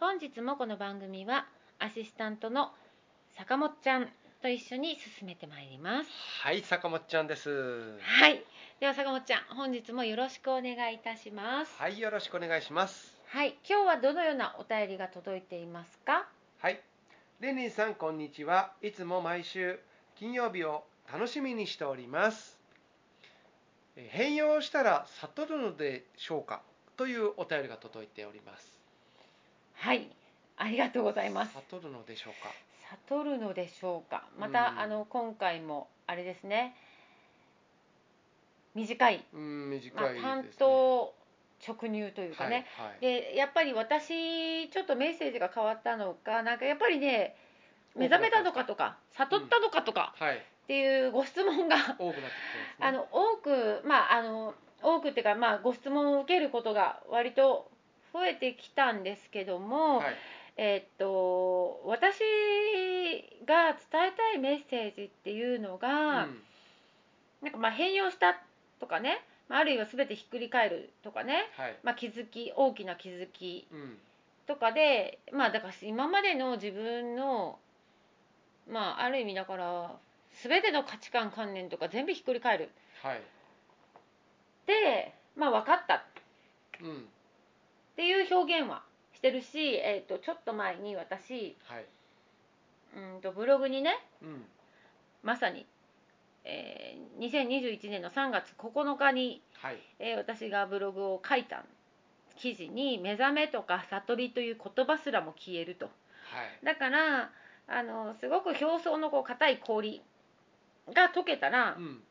本日もこの番組はアシスタントの坂本ちゃんと一緒に進めてまいります。はい、坂本ちゃんです。はい、では坂本ちゃん、本日もよろしくお願いいたします。はい、よろしくお願いします。はい、今日はどのようなお便りが届いていますか？はい、レニーさんこんにちは。いつも毎週金曜日を楽しみにしております。え変容したら悟るのでしょうか？というお便りが届いております。はい、ありがとうございます。悟るのでしょうか？悟るのでしょうか？また、うんあの今回もあれですね。短い、うん、短まあ、いです、ね。担当直入というかね。はい、はい。でやっぱり私ちょっとメッセージが変わったのかなんかやっぱりね目覚めたのかとか悟ったのかとかはい、っていうご質問が多くなってきてますね。あの多くまああの多くっていうかまあご質問を受けることが割と増えてきたんですけども、はい、えーっと私が伝えたいメッセージっていうのが、うん。なんかまあ変容したとかねまああるいは全てひっくり返るとかね、はい、まあ、気づき大きな気づきうん、とかでまあだから今までの自分のまあある意味だから全ての価値観観念とか全部ひっくり返る。はい、でまあ分かった。っうん、ていう表現はしてるし、えー、とちょっと前に私はい、うんとブログにねうん、まさに、えー2021年の3月9日に、はい、えー私がブログを書いた記事に「目覚め」とか「悟り」という言葉すらも消えると。はい、だからあのすごく表層のこう硬い氷が溶けたらうん、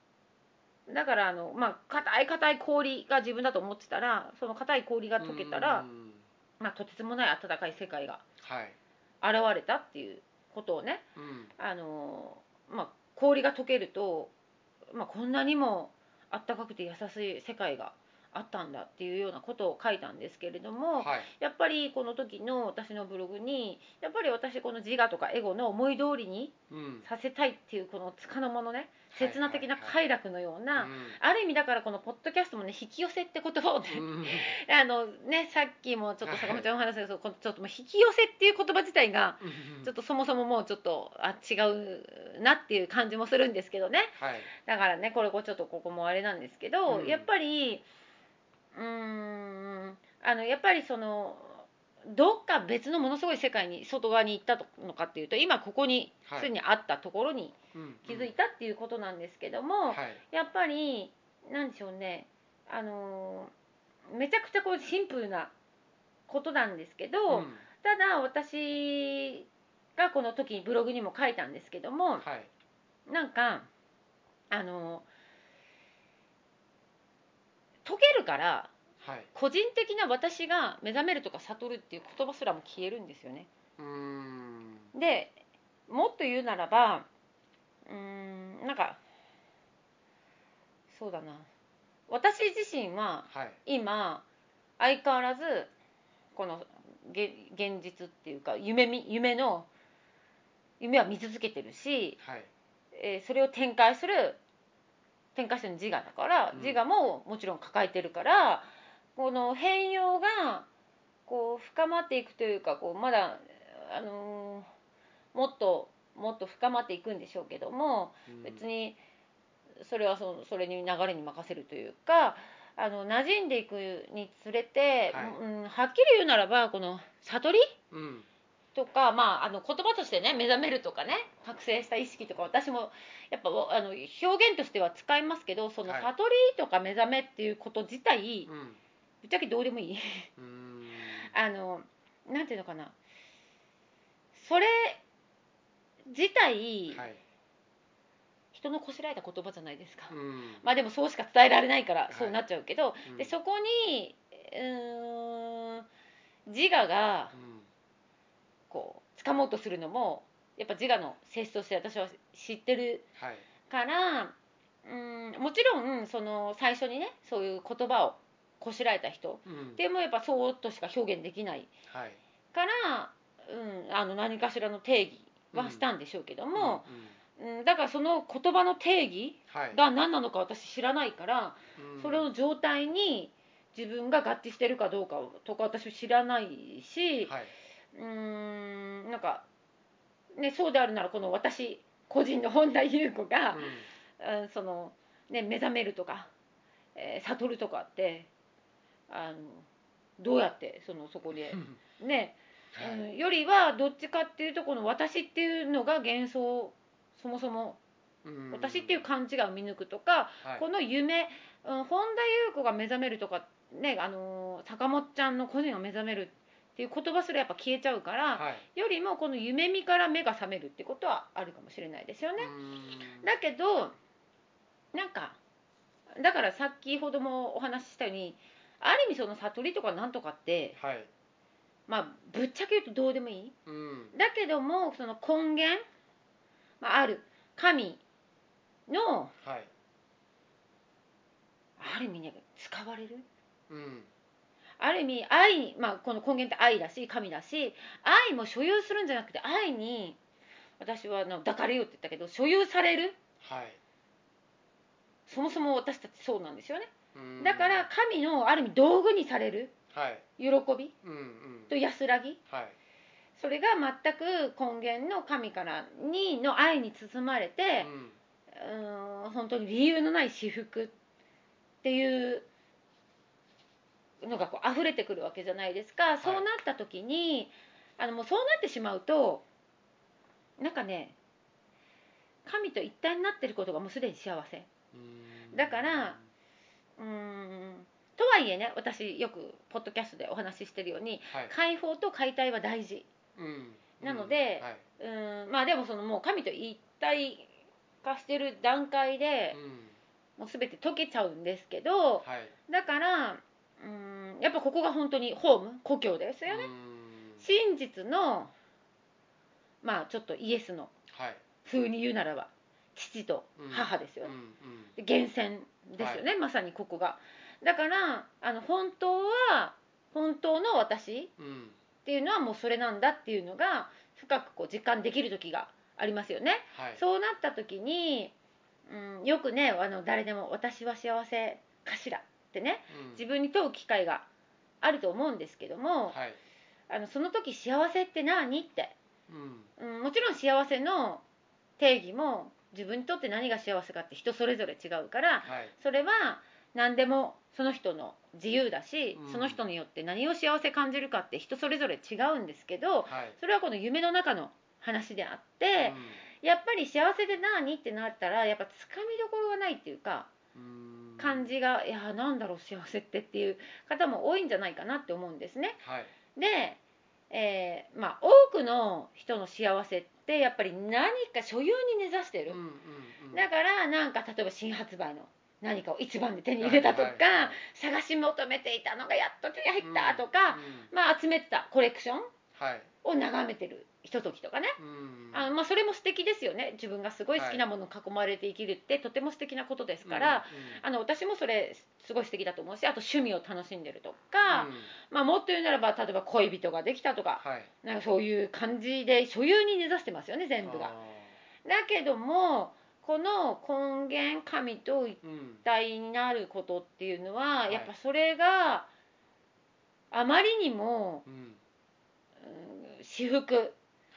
だからあのまあ硬い硬い氷が自分だと思ってたらその硬い氷が溶けたらう、ん。まあ、とてつもない暖かい世界がはい、現れたっていうことをねうん、あの、まあ、氷が溶けると、まあ、こんなにも暖かくて優しい世界があったんだっていうようなことを書いたんですけれども、はい、やっぱりこの時の私のブログにやっぱり私この自我とかエゴの思い通りにうん、させたいっていうこの束の間のねはい刹那的な快楽のような、うん。ある意味だからこのポッドキャストもね引き寄せって言葉をね、うん。あのねさっきもちょっとはい坂本ちゃんの話ですけど、このちょっともう引き寄せっていう言葉自体がうん。ちょっとそもそももうちょっとあ違うなっていう感じもするんですけどね。はい、だからねこれちょっとここもあれなんですけど、うん。やっぱりあのやっぱりそのどっか別のものすごい世界に外側に行ったのかっていうと今ここにはい。すでにあったところにうん気づいたっていうことなんですけども、はい、やっぱりなんでしょうねあのめちゃくちゃこうシンプルなことなんですけど、うん。ただ私がこの時にブログにも書いたんですけどもはい、なんかあの解けるからはい、個人的な私が目覚めるとか悟るっていう言葉すらも消えるんですよね。うーん、でもっと言うならばうーんなんかそうだな。私自身ははい、今相変わらずこのげ現実っていうか夢み夢の夢は見続けてるし、はい。えーそれを展開する展開してるの自我だから、うん。自我ももちろん抱えてるからこの変容がこう深まっていくというかこうまだ、あのーもっともっと深まっていくんでしょうけどもうん。別にそれはそそれに流れに任せるというかあの馴染んでいくにつれて、はい。うん、はっきり言うならばこの悟り？うん。とか、まあ、あの言葉としてね目覚めるとかね覚醒した意識とか私もやっぱあの表現としては使いますけどそのはい。悟りとか目覚めっていうこと自体うんぶっちゃけどうでもいい。うん。あのなんていうのかな。それ自体、はい。人のこしらえた言葉じゃないですか、うん。まあでもそうしか伝えられないからい。そうなっちゃうけど、うん。でそこにうーん自我がうん。こう掴もうとするのもやっぱ自我の性質として私は知ってるはい。からうんもちろんその最初にねそういう言葉をこしらえた人。うん。でもやっぱそうとしか表現できない。はい。から、うん、あの何かしらの定義はしたんでしょうけども、うんだからその言葉の定義はい。が何なのか私知らないからうん。それの状態に自分が合致してるかどうかとか私知らないし、はい。うーんなんか、ね、そうであるならこの私個人の本田裕子が、うんそのね、目覚めるとか、えー悟るとかってあのどうやってそのそこでうん ね、はい。うん、よりはどっちかっていうとこの私っていうのが幻想そもそもうん。私っていう勘違いを見抜くとか、はい。この夢、うん、本田裕子が目覚めるとかねあのー坂本ちゃんの個人が目覚めるっていう言葉すらやっぱ消えちゃうから、はい。よりもこの夢見から目が覚めるってことはあるかもしれないですよね。うん。だけどなんかだから先ほどもお話ししたようにある意味その悟りとかなんとかってはい。まあぶっちゃけ言うとどうでもいい。うん。だけどもその根源、まあ、ある神のはい。ある意味ね使われる。うん。ある意味愛、まあ、この根源って愛だし神だし愛も所有するんじゃなくて愛に私はあの抱かれようって言ったけど所有される。はいそもそも私たちそうなんですよね。うん。だから神のある意味道具にされるはい。喜びうんうん。と安らぎはい。それが全く根源の神からにの愛に包まれてうん。ん本当に理由のない私服っていうのがこう溢れてくるわけじゃないですか、そうなった時にあのもうそうなってしまうとなんかね神と一体になってることがもうすでに幸せ。うんだからうーんとはいえね私よくポッドキャストでお話ししてるようにはい。解放と解体は大事。うん。なのではい。うーんまあでもそのもう神と一体化してる段階でうん。もう全て解けちゃうんですけどはい。だからうーんやっぱここが本当にホーム故郷ですよね。真実のまあちょっとイエスのはい。風に言うならば父と母ですよね、で源泉ですよね、まさにここが。だからあの本当は本当の私うん。っていうのはもうそれなんだっていうのが深くこう実感できる時がありますよね。はい。そうなった時に、うん、よくねあの誰でも「私は幸せかしら」ってねうん。自分に問う機会があると思うんですけども、はい。あのその時幸せって何って、うん。うん、もちろん幸せの定義も自分にとって何が幸せかって人それぞれ違うからはい。それは何でもその人の自由だし、うん。その人によって何を幸せ感じるかって人それぞれ違うんですけどはい。それはこの夢の中の話であって、やっぱり幸せで何ってなったらやっぱつかみどころがないっていうかうん。感じがいやなんだろう幸せってっていう方も多いんじゃないかなって思うんですね。はい。で、えーまあ、多くの人の幸せってやっぱり何か所有に根ざしてる。うんうんうん。だからなんか例えば新発売の何かを一番で手に入れたとか、はいはいはい探し求めていたのがやっと手に入ったとか、うん。まあ、集めてたコレクションを眺めてるひとときとかね。うん。あのまあ、それも素敵ですよね。自分がすごい好きなものに囲まれて生きるってとても素敵なことですから、あの私もそれすごい素敵だと思うしあと趣味を楽しんでるとか、まあ、もっと言うならば例えば恋人ができたとかはい。なんかそういう感じで所有に根ざしてますよね全部が。あだけどもこの根源神と一体になることっていうのは、はい。やっぱそれがあまりにも、私服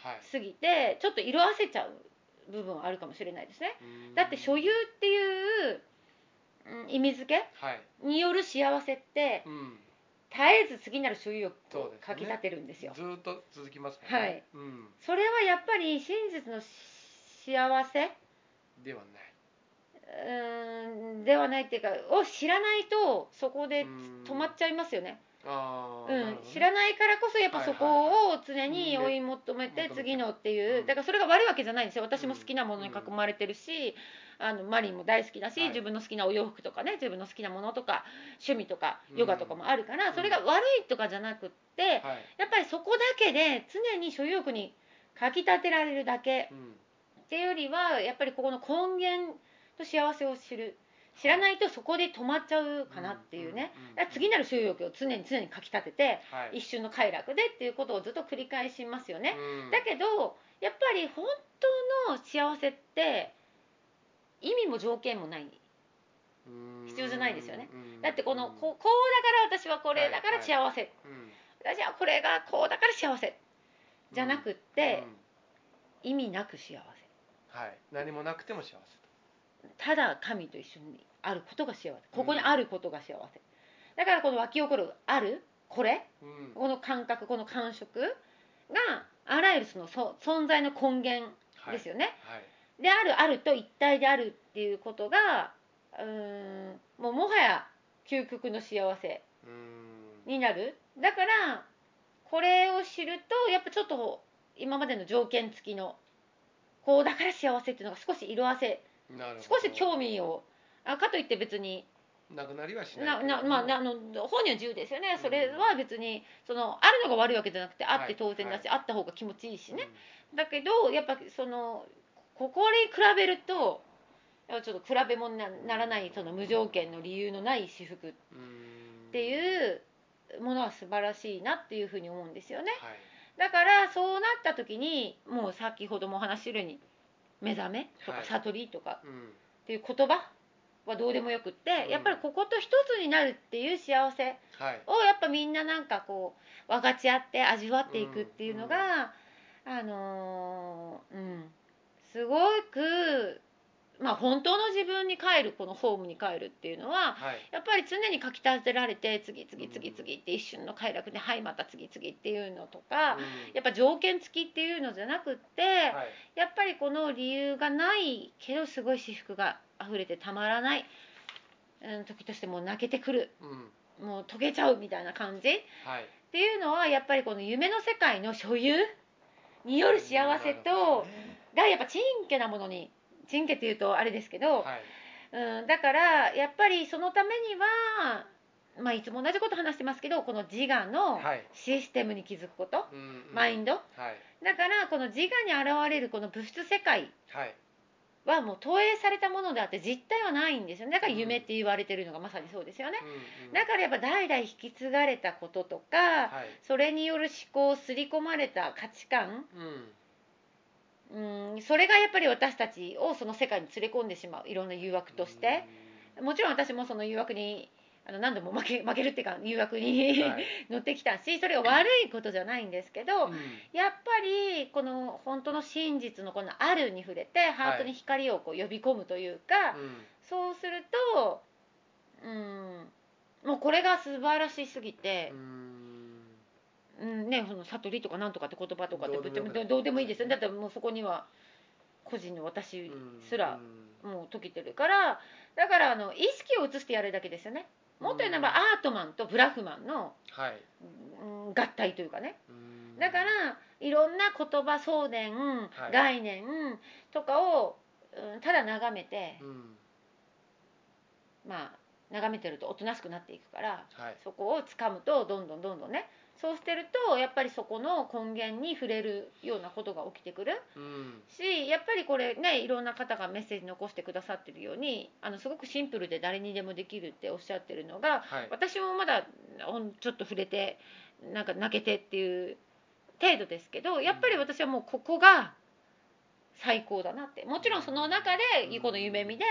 はい。すぎてちょっと色あせちゃう部分はあるかもしれないですね。うん。だって所有っていう、うん意味付けはい。による幸せってうん。絶えず次なる所有欲をかきたてるんですよ。ずーっと続きますね。はい。うん。それはやっぱり真実の幸せではない。うーんではないっていうかを知らないとそこでうん。止まっちゃいますよね。うんあーなるほどね。知らないからこそやっぱそこを常に追い求めてうん次のっていううん。だからそれが悪いわけじゃないんですよ。私も好きなものに囲まれてるしあのマリンも大好きだしはい。自分の好きなお洋服とかね自分の好きなものとか趣味とかうん。ヨガとかもあるからそれが悪いとかじゃなくってはい。やっぱりそこだけで常に所有欲にかきたてられるだけうんっていうよりはやっぱりここの根源と幸せを知る知らないとそこで止まっちゃうかなっていうね。うんうんうんだから次なる所有欲を常に常にかきたててはい。一瞬の快楽でっていうことをずっと繰り返しますよね。うん。だけどやっぱり本当の幸せって意味も条件もない。うん必要じゃないですよね。うんだってこのうん。こうだから私はこれだからはい。幸せ、うん。私はこれがこうだから幸せ。じゃなくってうん。意味なく幸せ。はい。何もなくても幸せただ神と一緒にあることが幸せ。ここにあることが幸せ。だからこの湧き起こるあるこれ？うん。この感覚この感触があらゆるそのそ存在の根源はい。ですよね、はい。であるあると一体であるっていうことがうーんもうもはや究極の幸せうん。になる。だからこれを知るとやっぱちょっと今までの条件付きのこうだから幸せっていうのが少し色あせ少し興味をあかといって別に。なくなりはしないまあ、なあの本人は自由ですよね。それは別にそのあるのが悪いわけじゃなくてあって当然だし、はあった方が気持ちいいしね、だけどやっぱそのここに比べるとちょっと比べ物になならないその無条件の理由のない私服っうんうん。ていうものは素晴らしいなっていうふうに思うんですよね。はい。だからそうなった時にもう先ほどもお話しするように目覚めとかはい。悟りとか。うん。っていう言葉はどうでもよくって、うん。やっぱりここと一つになるっていう幸せはい。をやっぱみんななんかこう分かち合って味わっていくっていうのが、あのーうん。すごくまあ本当の自分に帰るこのホームに帰るっていうのははい。やっぱり常にかきたてられて次々次々って一瞬の快楽ではいまた次々っていうのとか、うん。やっぱ条件付きっていうのじゃなくって、はい。やっぱりこの理由がないけどすごい私服が溢れてたまらない、うん、時としてもう泣けてくるうん。もう溶けちゃうみたいな感じっはい。ていうのはやっぱりこの夢の世界の所有による幸せとね。がやっぱちんけなものにちんけっていうとあれですけど、はい。うん、だからやっぱりそのためには、まあ、いつも同じこと話してますけどこの自我のはい。システムに気づくこと、うんうん。マインド。はい。だからこの自我に現れるこの物質世界はい。はもう投影されたものであって実体はないんですよね。だから夢って言われてるのがまさにそうですよね。うんうん。だからやっぱ代々引き継がれたこととかはい。それによる思考刷り込まれた価値観うんうんそれがやっぱり私たちをその世界に連れ込んでしまういろんな誘惑として。もちろん私もその誘惑にあの何度も負け 負けるっていうか誘惑に、はい。乗ってきたしそれが悪いことじゃないんですけど、うん。やっぱりこの本当の真実のこの「ある」に触れてハートに光をこう呼び込むというか、うん。そうするとうんもうこれが素晴らしすぎてう、んうんね、その悟りとかなんとかって言葉とかってどうでもい。いですよ。ねだってもうそこには個人の私うんすらうんもう解けてるからだからあの意識を移してやるだけですよね。もっと言うならばうん。アートマンとブラフマンの、合体というかね。うん。だからいろんな言葉送電、はい。概念とかを、うん、ただ眺めて、うん。まあ眺めてるとおとなしくなっていくからはい。そこを掴むとどんどんどんどんねそうしてるとやっぱりそこの根源に触れるようなことが起きてくる。うん。しやっぱりこれねいろんな方がメッセージ残してくださってるようにあのすごくシンプルで誰にでもできるっておっしゃってるのがはい。私もまだほんちょっと触れてなんか泣けてっていう程度ですけどやっぱり私はもうここが最高だなって。もちろんその中でこの夢見で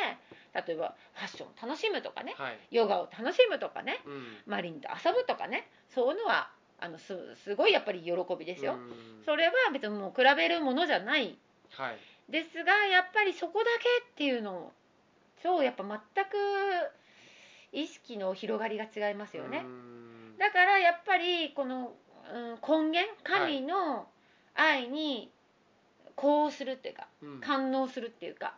例えばファッションを楽しむとかね。はい。ヨガを楽しむとかね。うん。マリンと遊ぶとかね。そういうのはあのすすごいやっぱり喜びですよ。うん。それは別にもう比べるものじゃない。はい。ですがやっぱりそこだけっていうのとやっぱ全く意識の広がりが違いますよね。うん。だからやっぱりこの、うん、根源神の愛に呼応するっていうか、うん。感応するっていうか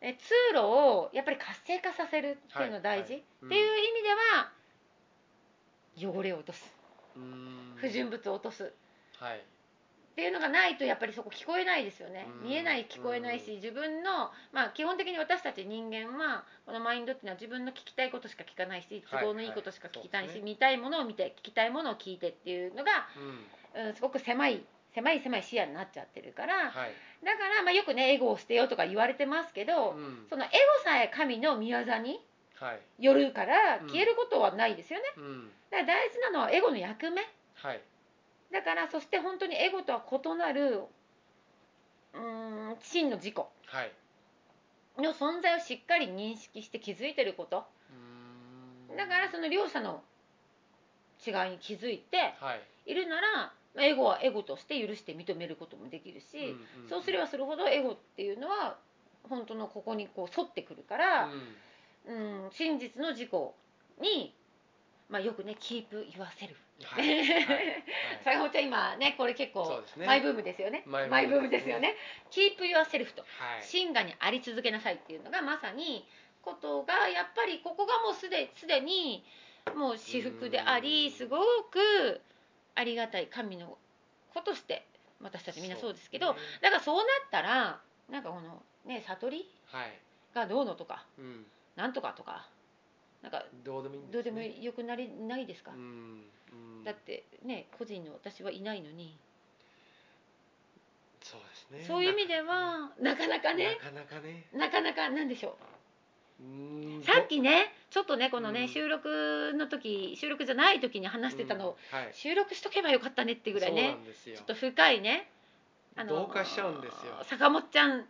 え通路をやっぱり活性化させるっていうの大事、はい。はい。っていう意味では汚れを落とす。うん不純物を落とす。はい。っていうのがないとやっぱりそこ聞こえないですよね。うん。見えない聞こえないし自分のまあ基本的に私たち人間はこのマインドっていうのは自分の聞きたいことしか聞かないし都合のいいことしか聞きたいし、はい。はい見たいものを見て聞きたいものを聞いてっていうのが、うん。うん、すごく狭い狭い狭い視野になっちゃってるから、はい。だから、まあ、よくねエゴを捨てようとか言われてますけど、うん。そのエゴさえ神の御業にはい。よるからうん。消えることはないですよね、うん。だから大事なのはエゴの役目。はい。だからそして本当にエゴとは異なるうーん真の自己。はい。の存在をしっかり認識して気づいてること。うん。だからその両者の違いに気づいてはい。いるならまあエゴはエゴとして許して認めることもできるし、うんうん。そうすればするほどエゴっていうのは本当のここにこう沿ってくるから、うんうん、真実の自己に、まあ、よくね「keep yourself」はいはいはい。坂本ちゃん今ねこれ結構ね。マイブームですよね。マイブームですよね「keep yourself」とはい。真我にあり続けなさいっていうのがまさにことがやっぱりここがもうすですでにもう私服でありうん。すごくありがたい神の子として私たちみんなそうですけどね。だからそうなったらなんかこのね悟りはい。がどうのとかうんなんとかとか。なんかどうでもいいんどうでもいよくなりないですか、うんうん。だってね個人の私はいないのに、そうですね。そういう意味ではなかなかね。なかなかね。なかなかなんでしょう？うん。さっきねちょっとねこのね、うん。収録の時収録じゃない時に話してたの、うん。はい。収録しとけばよかったねってぐらいねちょっと深いね同化しちゃうんですよ。坂本ちゃん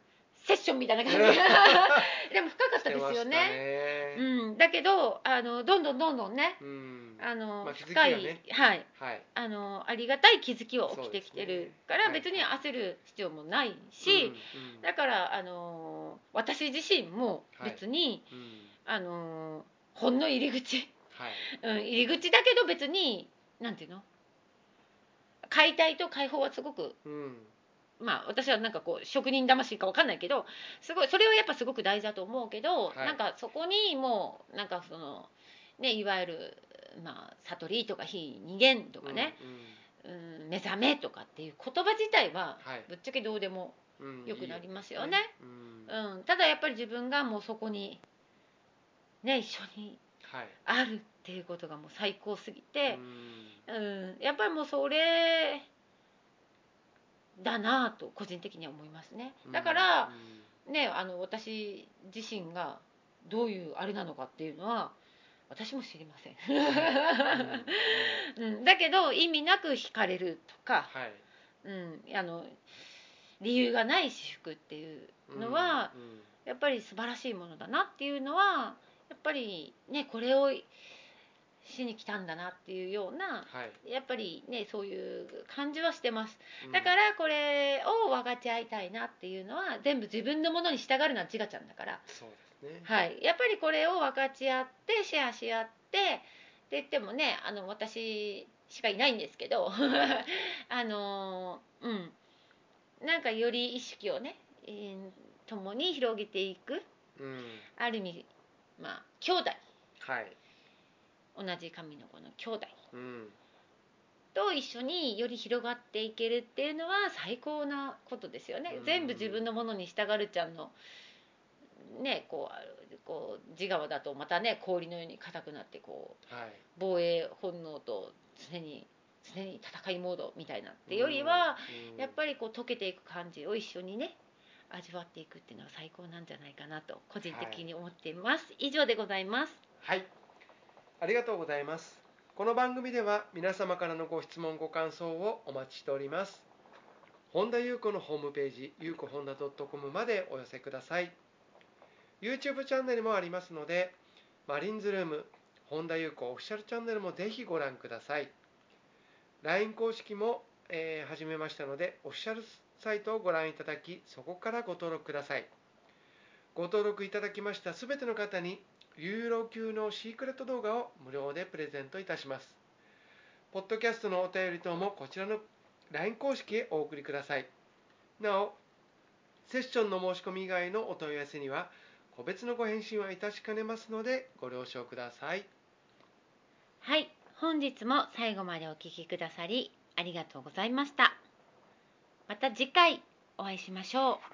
セッションみたいな感じ。でも深かったですよね。ね。うん、だけどあのどんどんどんどんねうん。あの、まあ深い、はい。はい。あのありがたい気づきは起きてきてるから、ね。別に焦る必要もないし、うんうん。だからあの私自身も別に、うん。あのほんの入り口、はい。うん、入り口だけど別になんていうの？解体と解放はすごくうんまあ私はなんかこう職人魂かわかんないけどすごいそれはやっぱすごく大事だと思うけど、はい。なんかそこにもうなんかそのねいわゆるまあ悟りとか非二元とかね、うん、目覚めとかっていう言葉自体ははい。ぶっちゃけどうでもうんうん良くなりますよね。うん。うん、ただやっぱり自分がもうそこにね一緒にはい。あるっていうことがもう最高すぎてう、ん。うん。やっぱりもうそれだなぁと個人的には思いますね。だから、ねあの私自身がどういうあれなのかっていうのは私も知りません、うん。うん。うん、だけど意味なく惹かれるとか、はい。うん、あの理由がない私服っていうのは、うん。やっぱり素晴らしいものだなっていうのはやっぱりねこれをしに来たんだなっていうようなはい。やっぱりねそういう感じはしてます。うん。だからこれを分かち合いたいなっていうのは全部自分のものに従うのは自我ちゃんだから。そうですね。はい。やっぱりこれを分かち合ってシェアし合ってって言ってもねあの私しかいないんですけど あのうん。なんかより意識をね、えー共に広げていくうん。ある意味まあ兄弟。はい同じ神の子の兄弟。うん。と一緒により広がっていけるっていうのは最高なことですよね。うん。全部自分のものに従るちゃんのねこうこう自我だとまたね氷のように硬くなってこうはい。防衛本能と常に常に戦いモードみたいなってよりは、やっぱりこう溶けていく感じを一緒にね味わっていくっていうのは最高なんじゃないかなと個人的に思っています、以上でございます。はいありがとうございます。この番組では皆様からのご質問ご感想をお待ちしております。本田裕子のホームページゆうこ本田 .com までお寄せください。YouTube チャンネルもありますのでマリンズルーム本田裕子オフィシャルチャンネルもぜひご覧ください。LINE 公式も、えー、始めましたのでオフィシャルサイトをご覧いただきそこからご登録ください。ご登録いただきましたすべての方にユーロ級のシークレット動画を無料でプレゼントいたします。ポッドキャストのお便り等もこちらの LINE 公式へお送りください。なおセッションの申し込み以外のお問い合わせには個別のご返信はいたしかねますのでご了承ください。はい本日も最後までお聞きくださりありがとうございました。また次回お会いしましょう。